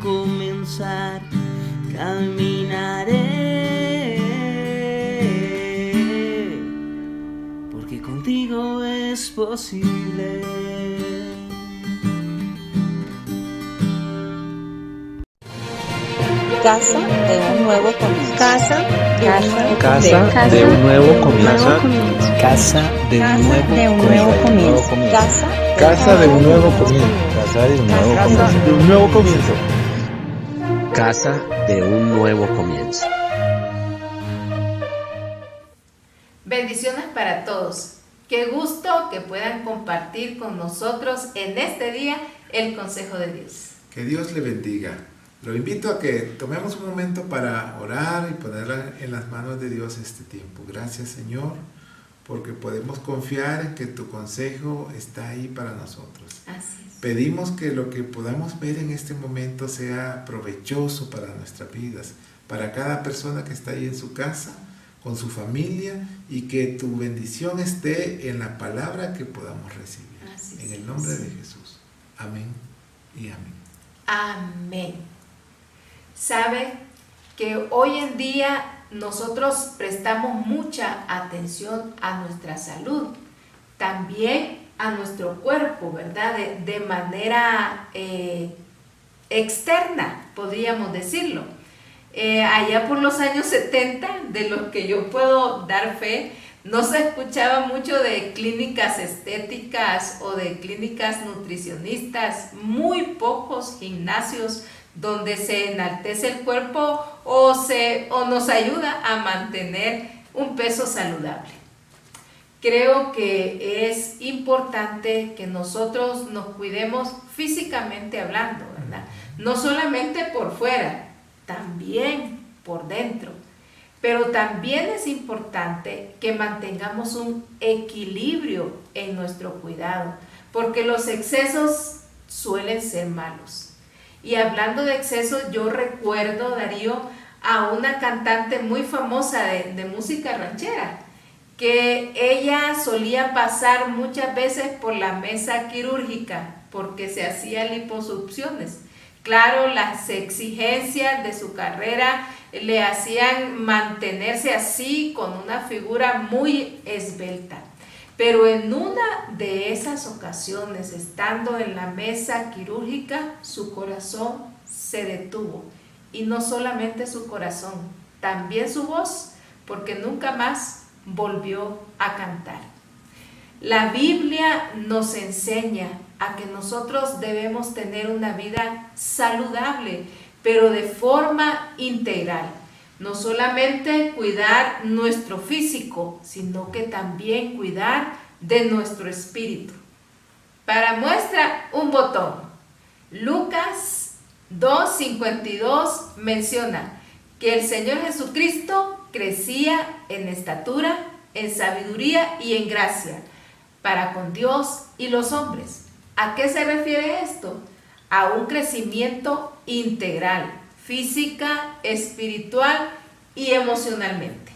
comenzar caminaré porque contigo es posible Casa de un nuevo comienzo. Casa de un nuevo Casa de un nuevo comienzo. Casa de un nuevo comienzo. Casa Casa de un nuevo comienzo. Casa de un nuevo comienzo. De un nuevo comienzo. Casa de un nuevo comienzo. Bendiciones para todos. Qué gusto que puedan compartir con nosotros en este día el consejo de Dios. Que Dios le bendiga. Lo invito a que tomemos un momento para orar y poner en las manos de Dios este tiempo. Gracias Señor, porque podemos confiar en que tu consejo está ahí para nosotros. Así es. Pedimos que lo que podamos ver en este momento sea provechoso para nuestras vidas, para cada persona que está ahí en su casa, con su familia, y que tu bendición esté en la palabra que podamos recibir. Así en el nombre de Jesús. Amén y amén. Amén. Sabe que hoy en día nosotros prestamos mucha atención a nuestra salud, también a nuestro cuerpo, ¿verdad? De, manera eh, externa, podríamos decirlo. Eh, allá por los años 70, de los que yo puedo dar fe, no se escuchaba mucho de clínicas estéticas o de clínicas nutricionistas, muy pocos gimnasios donde se enaltece el cuerpo o, se, o nos ayuda a mantener un peso saludable. Creo que es importante que nosotros nos cuidemos físicamente hablando, ¿verdad? No solamente por fuera, también por dentro. Pero también es importante que mantengamos un equilibrio en nuestro cuidado, porque los excesos suelen ser malos. Y hablando de excesos, yo recuerdo, Darío, a una cantante muy famosa de, de música ranchera, que ella solía pasar muchas veces por la mesa quirúrgica porque se hacía liposucciones. Claro, las exigencias de su carrera le hacían mantenerse así con una figura muy esbelta. Pero en una de esas ocasiones, estando en la mesa quirúrgica, su corazón se detuvo. Y no solamente su corazón, también su voz, porque nunca más volvió a cantar. La Biblia nos enseña a que nosotros debemos tener una vida saludable, pero de forma integral. No solamente cuidar nuestro físico, sino que también cuidar de nuestro espíritu. Para muestra, un botón. Lucas 2.52 menciona que el Señor Jesucristo crecía en estatura, en sabiduría y en gracia para con Dios y los hombres. ¿A qué se refiere esto? A un crecimiento integral, física, espiritual y emocionalmente.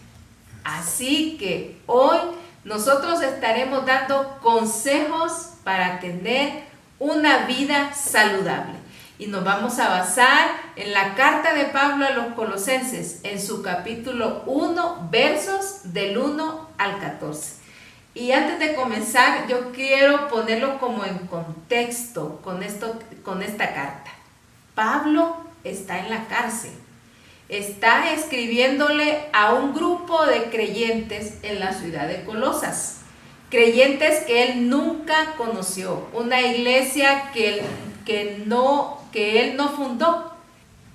Así que hoy nosotros estaremos dando consejos para tener una vida saludable. Y nos vamos a basar en la carta de Pablo a los colosenses, en su capítulo 1, versos del 1 al 14. Y antes de comenzar, yo quiero ponerlo como en contexto con, esto, con esta carta. Pablo está en la cárcel. Está escribiéndole a un grupo de creyentes en la ciudad de Colosas. Creyentes que él nunca conoció. Una iglesia que, que, no, que él no fundó.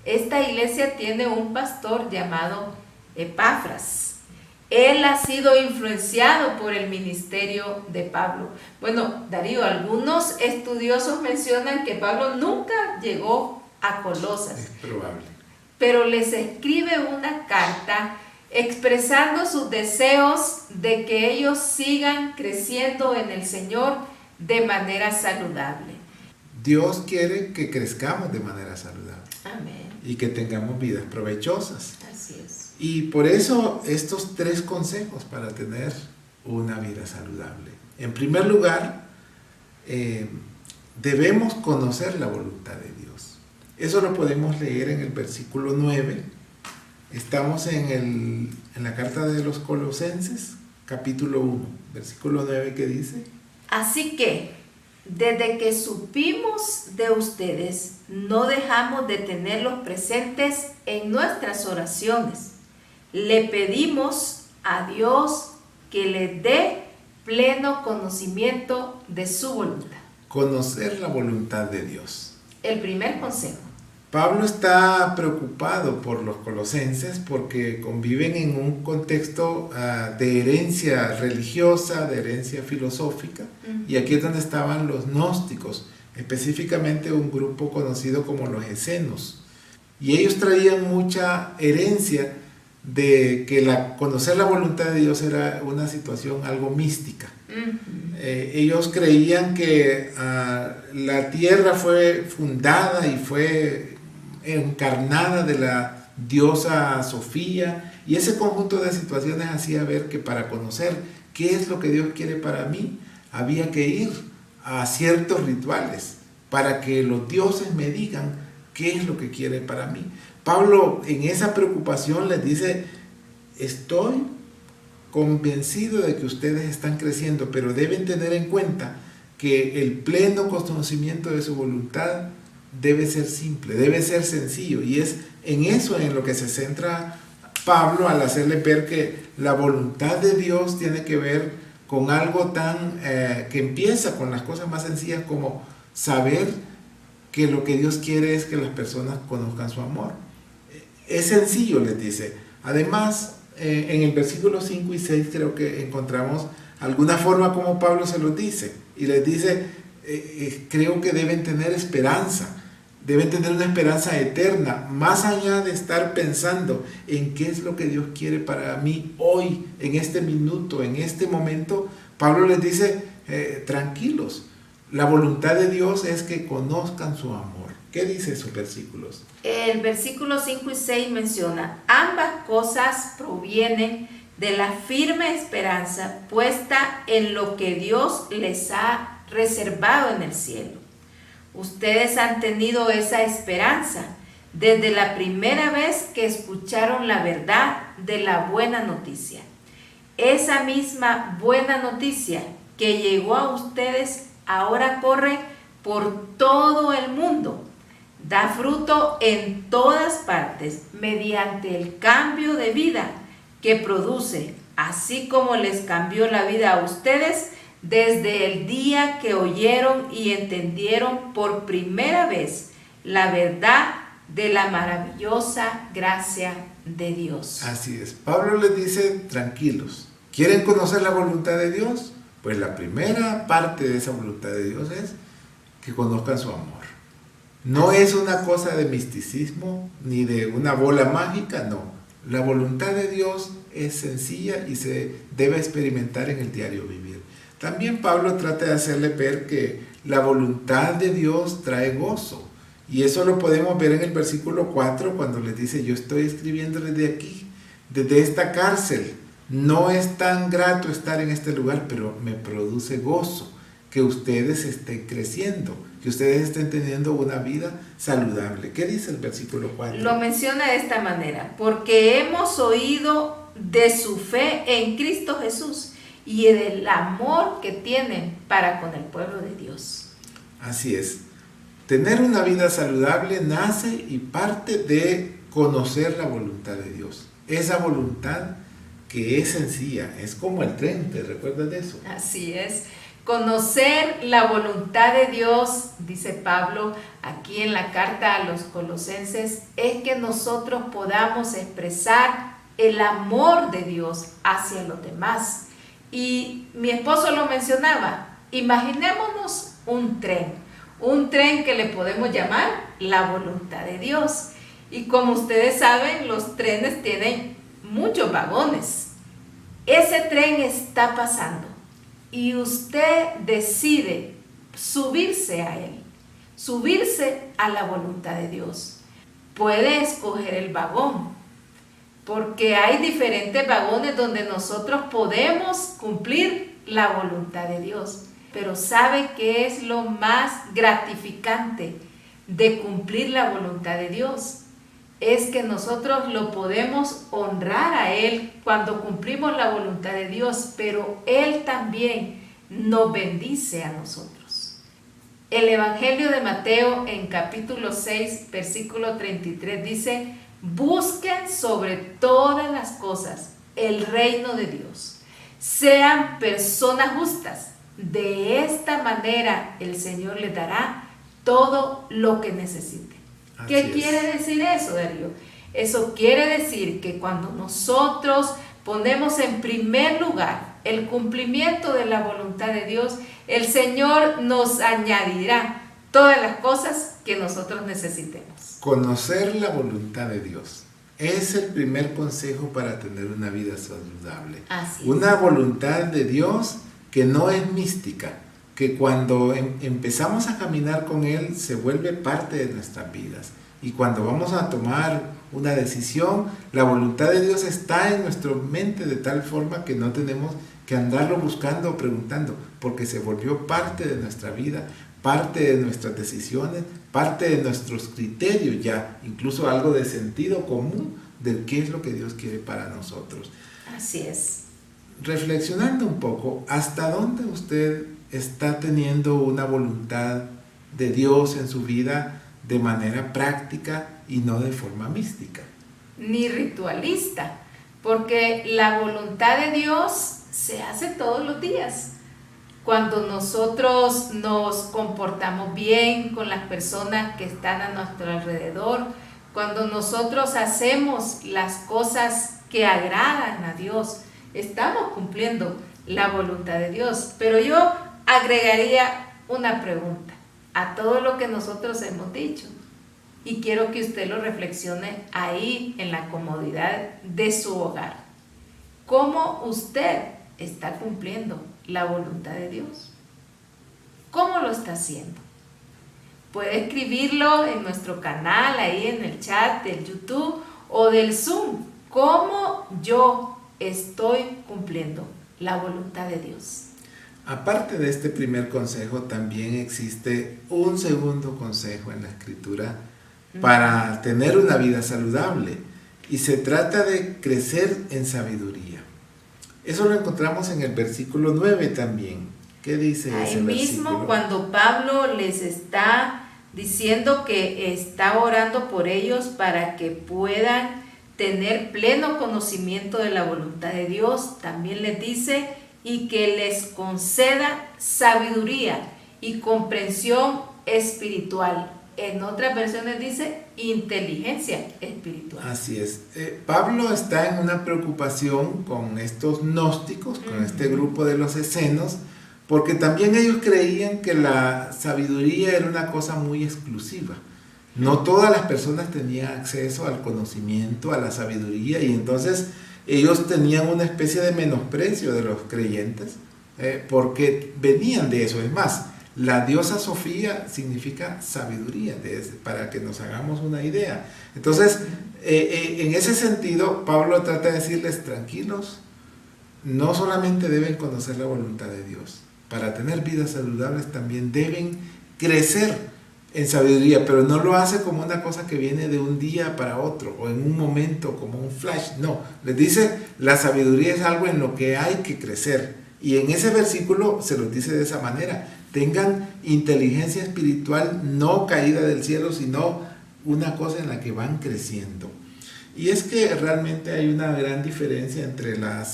Esta iglesia tiene un pastor llamado Epafras. él ha sido influenciado por el ministerio de Pablo. Bueno, Darío, algunos estudiosos mencionan que Pablo nunca llegó a Colosas. Es probable. Pero les escribe una carta expresando sus deseos de que ellos sigan creciendo en el Señor de manera saludable. Dios quiere que crezcamos de manera saludable. Amén. Y que tengamos vidas provechosas. Así es. Y por eso estos tres consejos para tener una vida saludable. En primer lugar, eh, debemos conocer la voluntad de Dios. Eso lo podemos leer en el versículo 9. Estamos en, el, en la carta de los Colosenses, capítulo 1, versículo 9 que dice. Así que, desde que supimos de ustedes, no dejamos de tenerlos presentes en nuestras oraciones. Le pedimos a Dios que les dé pleno conocimiento de su voluntad. Conocer la voluntad de Dios. El primer consejo. Pablo está preocupado por los colosenses porque conviven en un contexto uh, de herencia religiosa, de herencia filosófica, uh -huh. y aquí es donde estaban los gnósticos, específicamente un grupo conocido como los esenos. Y ellos traían mucha herencia de que la, conocer la voluntad de Dios era una situación algo mística. Uh -huh. eh, ellos creían que uh, la tierra fue fundada y fue encarnada de la diosa Sofía y ese conjunto de situaciones hacía ver que para conocer qué es lo que Dios quiere para mí había que ir a ciertos rituales para que los dioses me digan qué es lo que quiere para mí. Pablo en esa preocupación les dice, estoy convencido de que ustedes están creciendo, pero deben tener en cuenta que el pleno conocimiento de su voluntad debe ser simple, debe ser sencillo. Y es en eso en lo que se centra Pablo al hacerle ver que la voluntad de Dios tiene que ver con algo tan eh, que empieza con las cosas más sencillas como saber que lo que Dios quiere es que las personas conozcan su amor. Es sencillo, les dice. Además, eh, en el versículo 5 y 6 creo que encontramos alguna forma como Pablo se los dice. Y les dice, eh, creo que deben tener esperanza, deben tener una esperanza eterna, más allá de estar pensando en qué es lo que Dios quiere para mí hoy, en este minuto, en este momento. Pablo les dice, eh, tranquilos, la voluntad de Dios es que conozcan su amor. ¿Qué dice esos versículos? El versículo 5 y 6 menciona, ambas cosas provienen de la firme esperanza puesta en lo que Dios les ha reservado en el cielo. Ustedes han tenido esa esperanza desde la primera vez que escucharon la verdad de la buena noticia. Esa misma buena noticia que llegó a ustedes ahora corre por todo el mundo. Da fruto en todas partes mediante el cambio de vida que produce, así como les cambió la vida a ustedes desde el día que oyeron y entendieron por primera vez la verdad de la maravillosa gracia de Dios. Así es. Pablo les dice, tranquilos, ¿quieren conocer la voluntad de Dios? Pues la primera parte de esa voluntad de Dios es que conozcan su amor. No es una cosa de misticismo ni de una bola mágica, no. La voluntad de Dios es sencilla y se debe experimentar en el diario vivir. También Pablo trata de hacerle ver que la voluntad de Dios trae gozo. Y eso lo podemos ver en el versículo 4 cuando les dice, yo estoy escribiendo desde aquí, desde esta cárcel. No es tan grato estar en este lugar, pero me produce gozo que ustedes estén creciendo, que ustedes estén teniendo una vida saludable. ¿Qué dice el versículo 4? Lo menciona de esta manera, porque hemos oído de su fe en Cristo Jesús y del amor que tienen para con el pueblo de Dios. Así es. Tener una vida saludable nace y parte de conocer la voluntad de Dios. Esa voluntad que es sencilla, es como el tren, ¿te recuerdas de eso? Así es. Conocer la voluntad de Dios, dice Pablo aquí en la carta a los colosenses, es que nosotros podamos expresar el amor de Dios hacia los demás. Y mi esposo lo mencionaba, imaginémonos un tren, un tren que le podemos llamar la voluntad de Dios. Y como ustedes saben, los trenes tienen muchos vagones. Ese tren está pasando y usted decide subirse a él, subirse a la voluntad de Dios. Puede escoger el vagón, porque hay diferentes vagones donde nosotros podemos cumplir la voluntad de Dios. Pero ¿sabe qué es lo más gratificante de cumplir la voluntad de Dios? Es que nosotros lo podemos honrar a Él cuando cumplimos la voluntad de Dios, pero Él también nos bendice a nosotros. El Evangelio de Mateo en capítulo 6, versículo 33 dice, Busquen sobre todas las cosas el reino de Dios. Sean personas justas. De esta manera el Señor les dará todo lo que necesite. ¿Qué quiere decir eso, Darío? Eso quiere decir que cuando nosotros ponemos en primer lugar el cumplimiento de la voluntad de Dios, el Señor nos añadirá todas las cosas que nosotros necesitemos. Conocer la voluntad de Dios es el primer consejo para tener una vida saludable. una voluntad de Dios que no es mística, que cuando em, empezamos a caminar con Él se vuelve parte de nuestras vidas. Y cuando vamos a tomar una decisión, la voluntad de Dios está en nuestra mente de tal forma que no tenemos que andarlo buscando o preguntando, porque se volvió parte de nuestra vida, parte de nuestras decisiones, parte de nuestros criterios ya, incluso algo de sentido común de qué es lo que Dios quiere para nosotros. Así es. Reflexionando un poco, ¿hasta dónde usted está teniendo una voluntad de Dios en su vida de manera práctica y no de forma mística? Ni ritualista, porque la voluntad de Dios se hace todos los días cuando nosotros nos comportamos bien con las personas que están a nuestro alrededor, cuando nosotros hacemos las cosas que agradan a Dios, estamos cumpliendo la voluntad de Dios. Pero yo agregaría una pregunta a todo lo que nosotros hemos dicho y quiero que usted lo reflexione ahí en la comodidad de su hogar. ¿Cómo usted está cumpliendo la voluntad de Dios. ¿Cómo lo está haciendo? Puede escribirlo en nuestro canal, ahí en el chat del YouTube o del Zoom. ¿Cómo yo estoy cumpliendo la voluntad de Dios? Aparte de este primer consejo, también existe un segundo consejo en la escritura para tener una vida saludable y se trata de crecer en sabiduría. Eso lo encontramos en el versículo 9 también. ¿Qué dice Ahí mismo cuando Pablo les está diciendo que está orando por ellos para que puedan tener pleno conocimiento de la voluntad de Dios, también les dice y que les conceda sabiduría y comprensión espiritual en otras versiones dice inteligencia espiritual. Así es. Eh, Pablo está en una preocupación con estos gnósticos, con este grupo de los escenos, porque también ellos creían que la sabiduría era una cosa muy exclusiva. No todas las personas tenían acceso al conocimiento, a la sabiduría, y entonces ellos tenían una especie de menosprecio de los creyentes, eh, porque venían de eso. Es más, la diosa Sofía significa sabiduría, para que nos hagamos una idea. Entonces, eh, eh, en ese sentido, Pablo trata de decirles, tranquilos, no solamente deben conocer la voluntad de Dios, para tener vidas saludables también deben crecer en sabiduría, pero no lo hace como una cosa que viene de un día para otro o en un momento como un flash, no, les dice, la sabiduría es algo en lo que hay que crecer. Y en ese versículo se lo dice de esa manera, tengan inteligencia espiritual no caída del cielo, sino una cosa en la que van creciendo. Y es que realmente hay una gran diferencia entre la,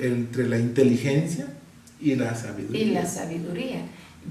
entre la inteligencia y la sabiduría. Y la sabiduría.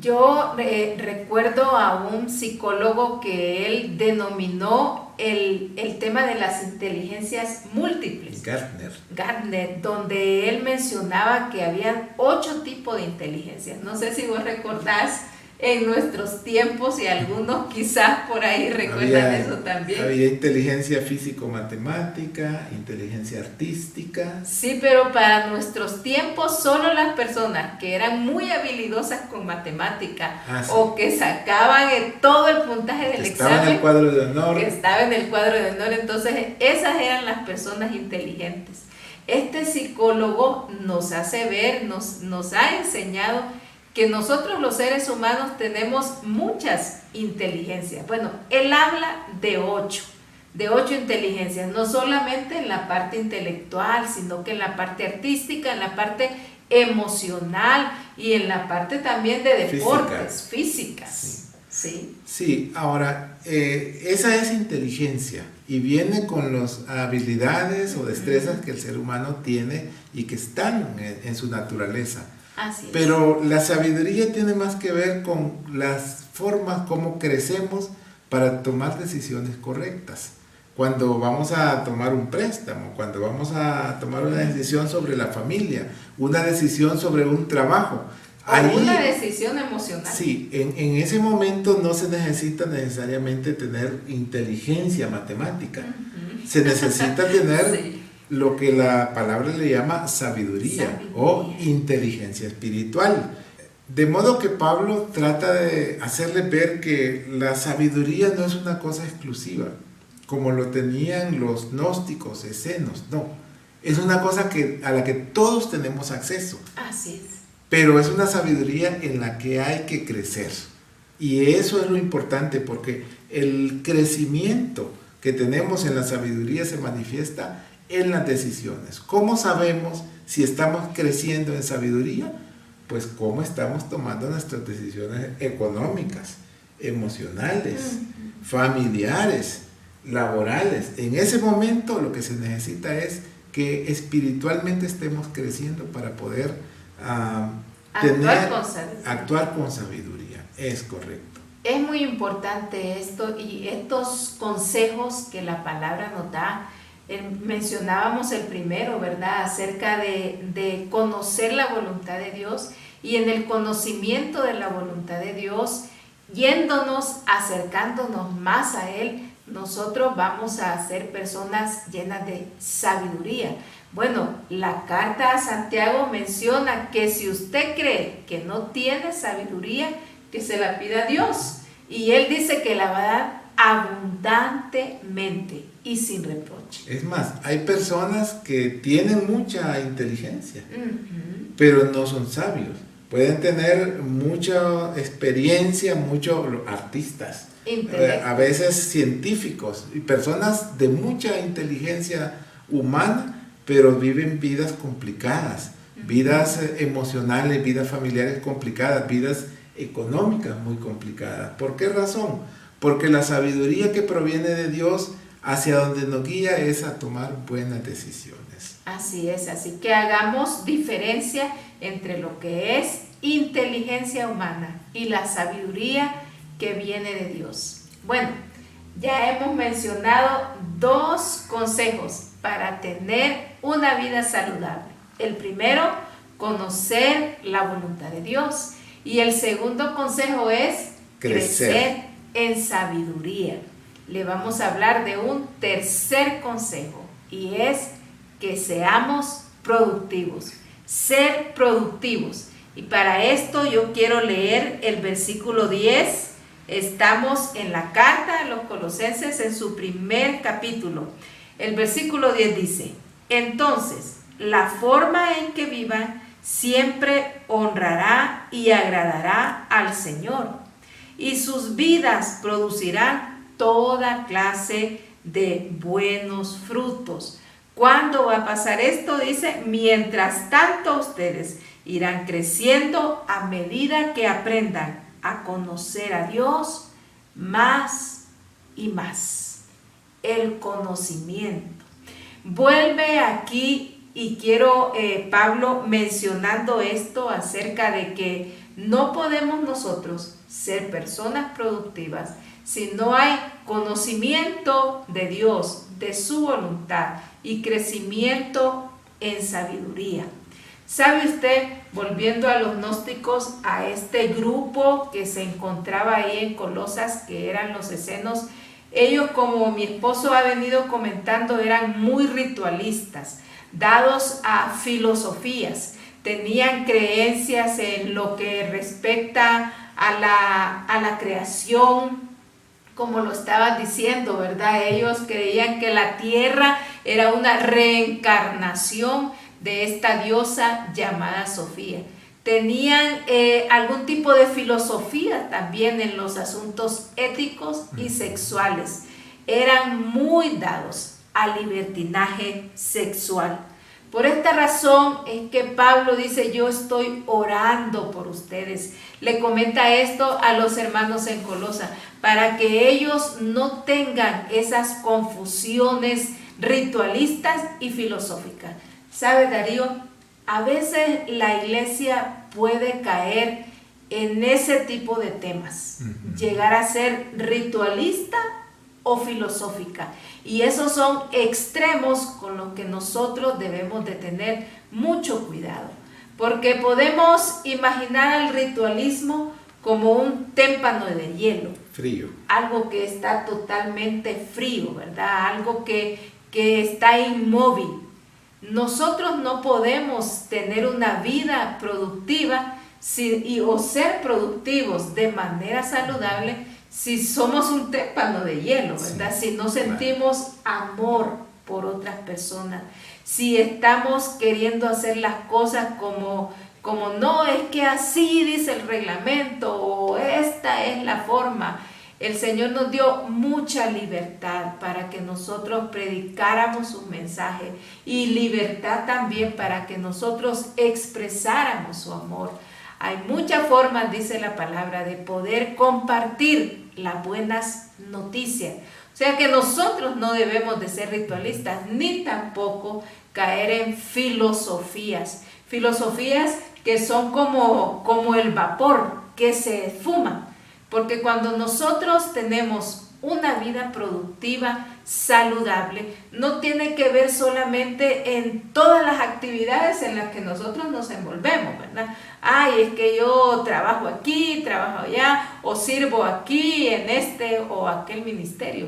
Yo eh, recuerdo a un psicólogo que él denominó el, el tema de las inteligencias múltiples. Gardner. Gardner, donde él mencionaba que había ocho tipos de inteligencias. No sé si vos recordás en nuestros tiempos y algunos quizás por ahí recuerdan Había- eso también. Había inteligencia físico-matemática, inteligencia artística. Sí, pero para nuestros tiempos solo las personas que eran muy habilidosas con matemática Ah, sí. o que sacaban todo el puntaje del que Estaba en examen el cuadro de honor. que estaba en el cuadro de honor, entonces esas eran las personas inteligentes. Este psicólogo nos hace ver, nos, nos ha enseñado que nosotros los seres humanos tenemos muchas inteligencias. Bueno, él habla de ocho, de ocho inteligencias, no solamente en la parte intelectual, sino que en la parte artística, en la parte emocional y en la parte también de deportes, físicas. Sí. Sí, ahora, eh, esa es inteligencia y viene con las habilidades o destrezas que el ser humano tiene y que están en, en su naturaleza. Así es. Pero la sabiduría tiene más que ver con las formas como crecemos para tomar decisiones correctas. Cuando vamos a tomar un préstamo, cuando vamos a tomar una decisión sobre la familia, una decisión sobre un trabajo. O ahí- una decisión emocional. Sí, en, en ese momento no se necesita necesariamente tener inteligencia matemática. Se necesita tener Sí. Lo que la palabra le llama sabiduría, o inteligencia espiritual. De modo que Pablo trata de hacerle ver que la sabiduría no es una cosa exclusiva, como lo tenían los gnósticos escenos, no. Es una cosa que, a la que todos tenemos acceso Así es. pero es una sabiduría en la que hay que crecer. Y eso es lo importante porque el crecimiento que tenemos en la sabiduría se manifiesta en las decisiones. ¿Cómo sabemos si estamos creciendo en sabiduría? Pues cómo estamos tomando nuestras decisiones económicas, emocionales, familiares, laborales. En ese momento lo que se necesita es que espiritualmente estemos creciendo para poder ah, Actuar tener- con actuar con sabiduría. Es correcto. Es muy importante esto y estos consejos que la palabra nos da. El- mencionábamos el primero, ¿verdad? Acerca de, de conocer la voluntad de Dios y en el conocimiento de la voluntad de Dios, yéndonos, acercándonos más a Él, nosotros vamos a ser personas llenas de sabiduría. Bueno, la carta a Santiago menciona que si usted cree que no tiene sabiduría, que se la pida a Dios. Y Él dice que la va a dar abundantemente y sin reproche. Es más, hay personas que tienen mucha inteligencia, pero no son sabios. Pueden tener mucha experiencia, muchos artistas, Intelecto. a veces científicos y personas de mucha inteligencia humana, pero viven vidas complicadas, vidas emocionales, vidas familiares complicadas, vidas económicas muy complicadas. ¿Por qué razón? Porque la sabiduría que proviene de Dios hacia donde nos guía es a tomar buenas decisiones. Así es, así que hagamos diferencia entre lo que es inteligencia humana y la sabiduría que viene de Dios. Bueno, ya hemos mencionado dos consejos para tener una vida saludable. El primero, conocer la voluntad de Dios. Y el segundo consejo es Crecer. crecer en sabiduría. Le vamos a hablar de un tercer consejo y es que seamos productivos, ser productivos. Y para esto yo quiero leer el versículo 10. Estamos en la carta a los colosenses en su primer capítulo. El versículo 10 dice, entonces la forma en que vivan siempre honrará y agradará al Señor y sus vidas producirán toda clase de buenos frutos. ¿Cuándo va a pasar esto? Dice, mientras tanto ustedes irán creciendo a medida que aprendan a conocer a Dios más y más. El conocimiento. Vuelve aquí y quiero, eh, Pablo, mencionando esto acerca de que no podemos nosotros ser personas productivas si no hay conocimiento de Dios, de su voluntad y crecimiento en sabiduría. ¿Sabe usted, volviendo a los gnósticos, a este grupo que se encontraba ahí en Colosas, que eran los escenos, ellos, como mi esposo ha venido comentando, eran muy ritualistas, dados a filosofías, tenían creencias en lo que respecta a la, a la creación, como lo estaban diciendo, ¿verdad? Ellos creían que la tierra era una reencarnación de esta diosa llamada Sofía. Tenían eh, algún tipo de filosofía también en los asuntos éticos y sexuales. Eran muy dados al libertinaje sexual. Por esta razón es que Pablo dice, yo estoy orando por ustedes. Le comenta esto a los hermanos en Colosa, para que ellos no tengan esas confusiones ritualistas y filosóficas. ¿Sabe Darío? A veces la iglesia puede caer en ese tipo de temas, llegar a ser ritualista o filosófica. Y esos son extremos con los que nosotros debemos de tener mucho cuidado, porque podemos imaginar el ritualismo como un témpano de hielo. Frío. Algo que está totalmente frío, ¿verdad? Algo que, que está inmóvil. Nosotros no podemos tener una vida productiva y, o ser productivos de manera saludable si somos un témpano de hielo, ¿verdad? si no sentimos amor por otras personas, si estamos queriendo hacer las cosas como, como no, es que así dice el reglamento o esta es la forma. El Señor nos dio mucha libertad para que nosotros predicáramos su mensaje y libertad también para que nosotros expresáramos su amor. Hay muchas formas, dice la palabra, de poder compartir las buenas noticias. O sea que nosotros no debemos de ser ritualistas ni tampoco caer en filosofías. Filosofías que son como, como el vapor que se fuma. Porque cuando nosotros tenemos una vida productiva, saludable, no tiene que ver solamente en todas las actividades en las que nosotros nos envolvemos, ¿verdad? Ay, es que yo trabajo aquí, trabajo allá, o sirvo aquí, en este o aquel ministerio.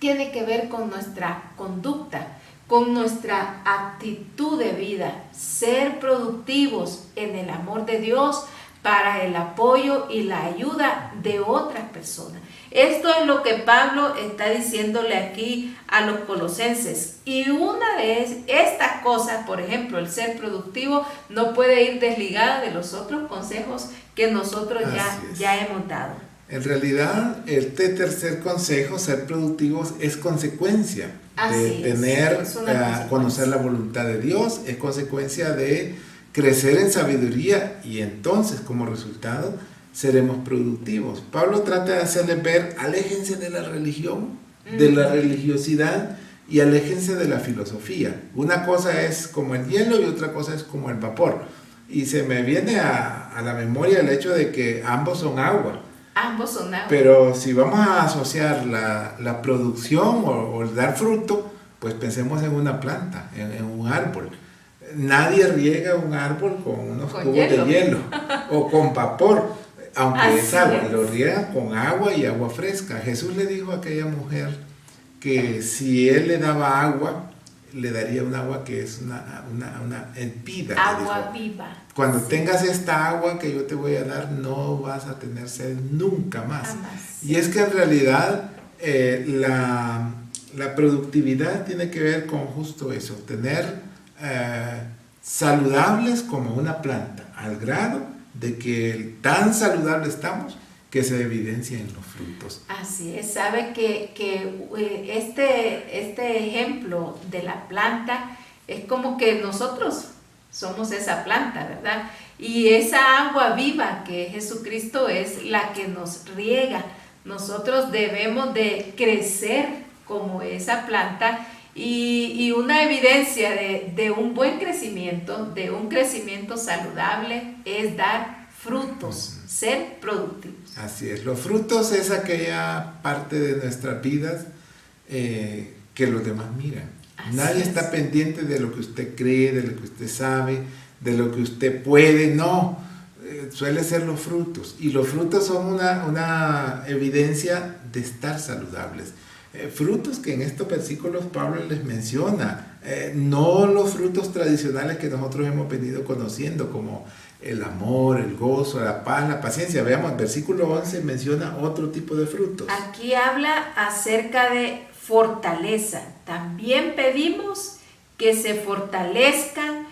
Tiene que ver con nuestra conducta, con nuestra actitud de vida, ser productivos en el amor de Dios para el apoyo y la ayuda de otras personas. Esto es lo que Pablo está diciéndole aquí a los colosenses. Y una de estas cosas, por ejemplo, el ser productivo, no puede ir desligada de los otros consejos que nosotros ya, ya hemos dado. En realidad, este tercer consejo, ser productivos, es consecuencia de tener, eh, conocer la voluntad de Dios, es consecuencia de crecer en sabiduría y entonces como resultado seremos productivos. Pablo trata de hacerles ver, aléjense de la religión, de la religiosidad y aléjense de la filosofía. Una cosa es como el hielo y otra cosa es como el vapor. Y se me viene a, la memoria el hecho de que ambos son agua. Ambos son agua. Pero si vamos a asociar la, producción o, el dar fruto, pues pensemos en una planta, en, un árbol. Nadie riega un árbol con unos cubos de hielo o con vapor aunque es agua, lo riega con agua y agua fresca. Jesús le dijo a aquella mujer que si él le daba agua, le daría un agua que es una, una, una vida. Agua viva. Cuando tengas esta agua que yo te voy a dar, no vas a tener sed nunca más. Y es que en realidad eh, la, la, productividad tiene que ver con justo eso, tener eh, saludables como una planta, al grado de que tan saludable estamos que se evidencia en los frutos. Así es, sabe que, eh, este, este ejemplo de la planta es como que nosotros somos esa planta, ¿verdad? Y esa agua viva que Jesucristo es la que nos riega. Nosotros debemos de crecer como esa planta y, una evidencia de, de, un buen crecimiento, de un crecimiento saludable, es dar frutos, ser productivos. Así es, los frutos es aquella parte de nuestras vidas eh, que los demás miran. Nadie está pendiente de lo que usted cree, de lo que usted sabe, de lo que usted puede, no. Eh, suele ser los frutos. Y los frutos son una, una evidencia de estar saludables. Eh, frutos que en estos versículos Pablo les menciona, no los frutos tradicionales que nosotros hemos venido conociendo, como el amor, el gozo, la paz, la paciencia. Veamos, versículo 11 menciona otro tipo de frutos. Aquí habla acerca de fortaleza. También pedimos que se fortalezcan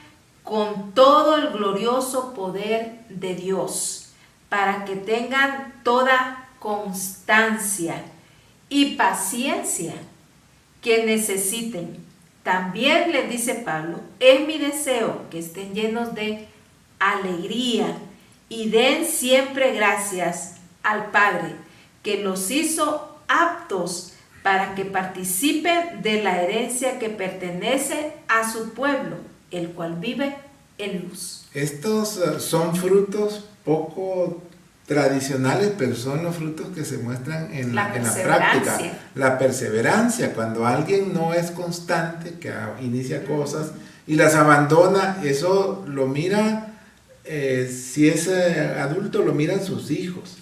con todo el glorioso poder de Dios, para que tengan toda constancia y paciencia que necesiten. También les dice Pablo, es mi deseo que estén llenos de alegría y den siempre gracias al Padre que los hizo aptos para que participen de la herencia que pertenece a su pueblo, el cual vive en luz. Estos son frutos poco tradicionales, pero son los frutos que se muestran en la, en la práctica. La perseverancia, cuando alguien no es constante, que inicia cosas y las abandona, eso lo mira eh, si es eh, adulto lo miran sus hijos.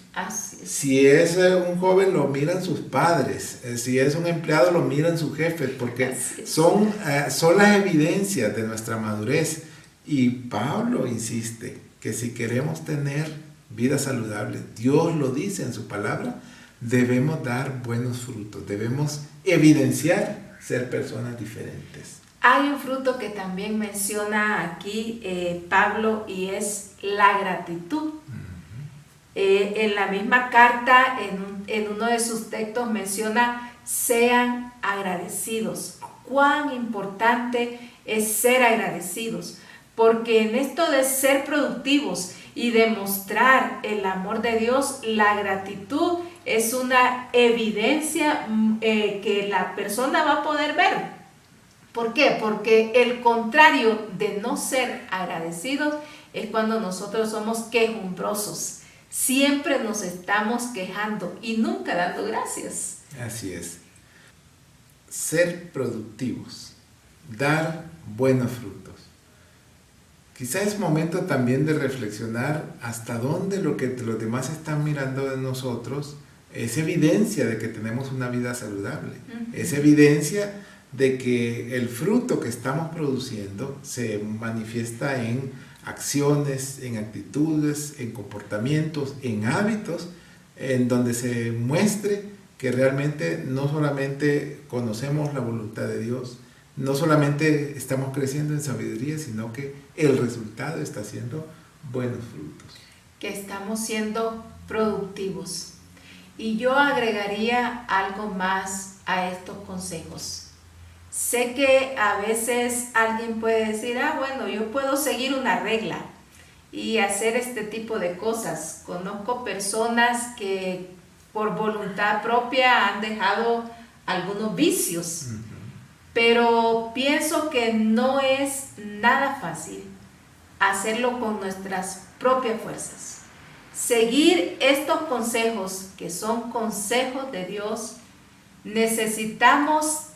Si es eh, un joven lo miran sus padres. si es un empleado lo miran sus jefes, porque son, son las evidencias de nuestra madurez. Y Pablo insiste que si queremos tener vida saludable, Dios lo dice en su palabra, debemos dar buenos frutos, debemos evidenciar ser personas diferentes. Hay un fruto que también menciona aquí eh, Pablo y es la gratitud. Eh, en la misma carta, en, uno de sus textos, menciona sean agradecidos. Cuán importante es ser agradecidos, porque en esto de ser productivos y demostrar el amor de Dios, la gratitud es una evidencia mm, eh, que la persona va a poder ver ¿Por qué? Porque el contrario de no ser agradecidos es cuando nosotros somos quejumbrosos. Siempre nos estamos quejando y nunca dando gracias. Así es. Ser productivos, dar buenos frutos. Quizá es momento también de reflexionar hasta dónde lo que los demás están mirando de nosotros es evidencia de que tenemos una vida saludable. Es evidencia de que el fruto que estamos produciendo se manifiesta en acciones, en actitudes, en comportamientos, en hábitos, en donde se muestre que realmente no solamente conocemos la voluntad de Dios, no solamente estamos creciendo en sabiduría, sino que el resultado está siendo buenos frutos. Que estamos siendo productivos. Y yo agregaría algo más a estos consejos. Sé que a veces alguien puede decir, ah, bueno, yo puedo seguir una regla y hacer este tipo de cosas. Conozco personas que por voluntad propia han dejado algunos vicios, pero pienso que no es nada fácil hacerlo con nuestras propias fuerzas. Seguir estos consejos, que son consejos de Dios, necesitamos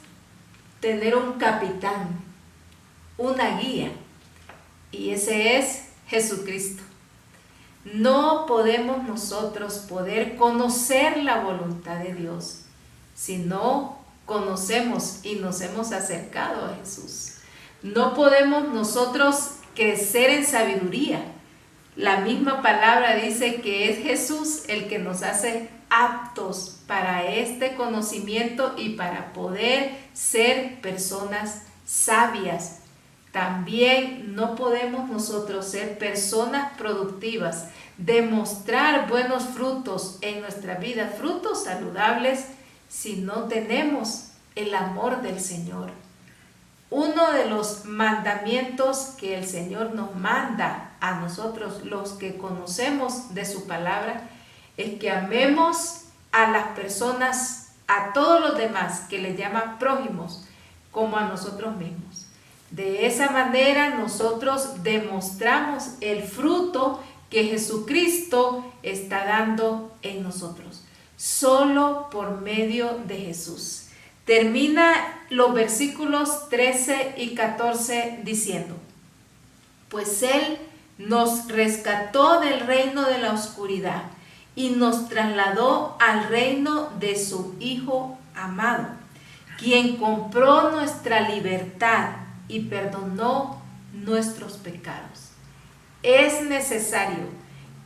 tener un capitán, una guía, y ese es Jesucristo. No podemos nosotros poder conocer la voluntad de Dios si no conocemos y nos hemos acercado a Jesús. No podemos nosotros crecer en sabiduría. La misma palabra dice que es Jesús el que nos hace aptos para este conocimiento y para poder ser personas sabias. También no podemos nosotros ser personas productivas, demostrar buenos frutos en nuestra vida, frutos saludables, si no tenemos el amor del Señor. Uno de los mandamientos que el Señor nos manda a nosotros, los que conocemos de su palabra, es que amemos a las personas, a todos los demás que le llaman prójimos, como a nosotros mismos. De esa manera nosotros demostramos el fruto que Jesucristo está dando en nosotros, solo por medio de Jesús. Termina los versículos 13 y 14 diciendo, pues Él nos rescató del reino de la oscuridad y nos trasladó al reino de su Hijo amado, quien compró nuestra libertad y perdonó nuestros pecados. Es necesario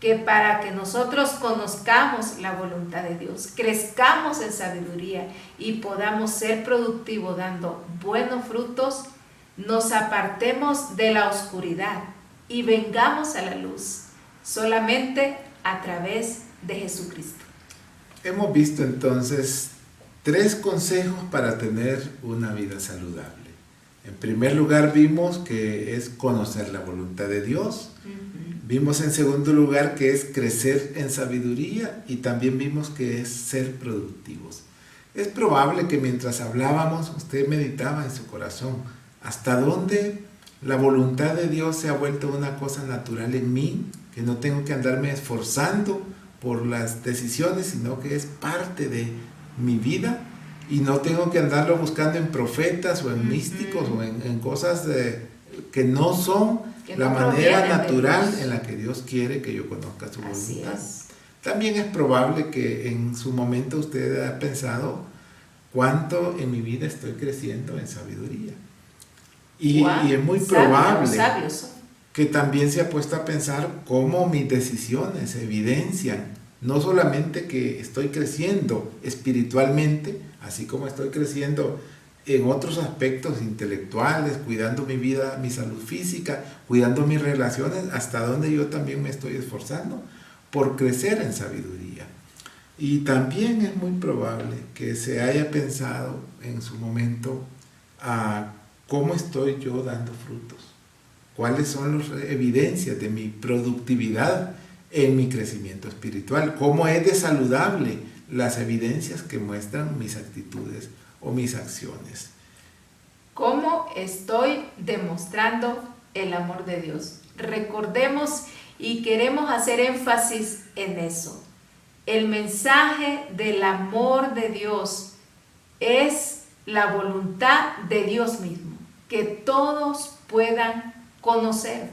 que para que nosotros conozcamos la voluntad de Dios, crezcamos en sabiduría y podamos ser productivos dando buenos frutos, nos apartemos de la oscuridad y vengamos a la luz solamente a través de Jesucristo. Hemos visto entonces tres consejos para tener una vida saludable. En primer lugar vimos que es conocer la voluntad de Dios. Vimos en segundo lugar que es crecer en sabiduría y también vimos que es ser productivos. Es probable que mientras hablábamos usted meditaba en su corazón. Hasta dónde la voluntad de Dios se ha vuelto una cosa natural en mí, que no tengo que andarme esforzando por las decisiones, sino que es parte de mi vida y no tengo que andarlo buscando en profetas o en místicos o en, cosas de, que no son la manera natural en la que Dios quiere que yo conozca su voluntad. También es probable que en su momento usted haya pensado cuánto en mi vida estoy creciendo en sabiduría. Y, es muy probable que también se ha puesto a pensar cómo mis decisiones evidencian no solamente que estoy creciendo espiritualmente, así como estoy creciendo en otros aspectos intelectuales, cuidando mi vida, mi salud física, cuidando mis relaciones, hasta donde yo también me estoy esforzando por crecer en sabiduría. Y también es muy probable que se haya pensado en su momento a cómo estoy yo dando frutos, cuáles son las evidencias de mi productividad en mi crecimiento espiritual, cómo es de saludable las evidencias que muestran mis actitudes o mis acciones. ¿Cómo estoy demostrando el amor de Dios? Recordemos y queremos hacer énfasis en eso. El mensaje del amor de Dios es la voluntad de Dios mismo, que todos puedan conocer,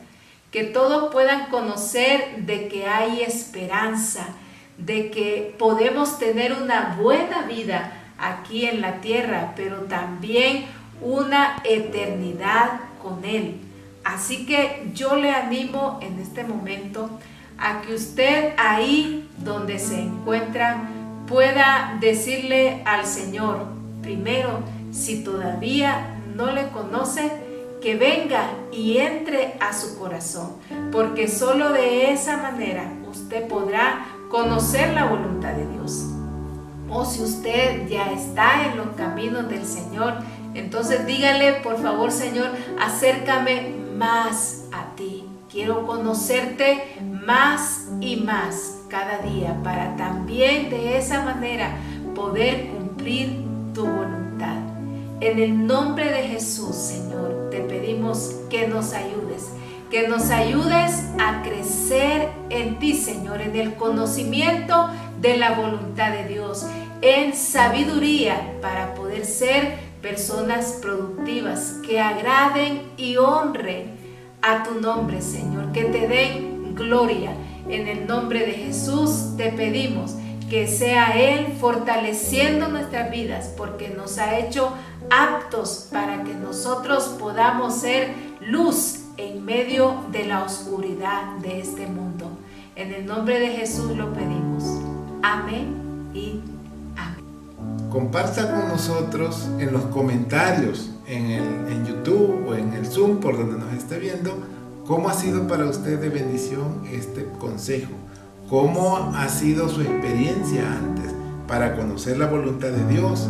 que todos puedan conocer de que hay esperanza, de que podemos tener una buena vida aquí en la tierra, pero también una eternidad con Él. Así que yo le animo en este momento a que usted ahí donde se encuentra pueda decirle al Señor, primero, si todavía no le conoce, que venga y entre a su corazón, porque solo de esa manera usted podrá conocer la voluntad de Dios. O si usted ya está en los caminos del Señor, entonces dígale, por favor Señor, acércame más a ti. Quiero conocerte más y más cada día para también de esa manera poder cumplir tu voluntad. En el nombre de Jesús, Señor, te pedimos que nos ayudes que nos ayudes a crecer en ti, Señor, en el conocimiento de la voluntad de Dios, en sabiduría para poder ser personas productivas que agraden y honren a tu nombre, Señor, que te den gloria. En el nombre de Jesús te pedimos que sea Él fortaleciendo nuestras vidas porque nos ha hecho aptos para que nosotros podamos ser luz en medio de la oscuridad de este mundo. En el nombre de Jesús lo pedimos. Amén y. Comparta con nosotros en los comentarios en, el, en YouTube o en el Zoom por donde nos esté viendo cómo ha sido para usted de bendición este consejo. ¿Cómo ha sido su experiencia antes para conocer la voluntad de Dios?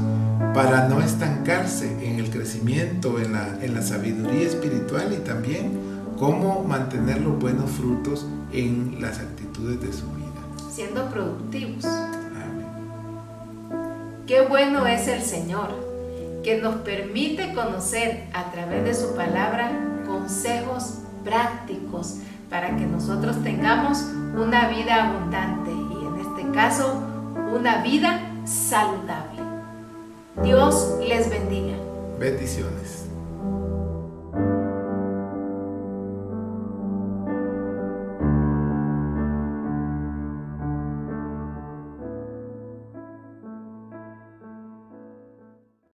para no estancarse en el crecimiento, en la, en la sabiduría espiritual y también cómo mantener los buenos frutos en las actitudes de su vida. Siendo productivos. Qué bueno es el Señor, que nos permite conocer a través de su palabra consejos prácticos para que nosotros tengamos una vida abundante y en este caso una vida saludable. Dios les bendiga. Bendiciones.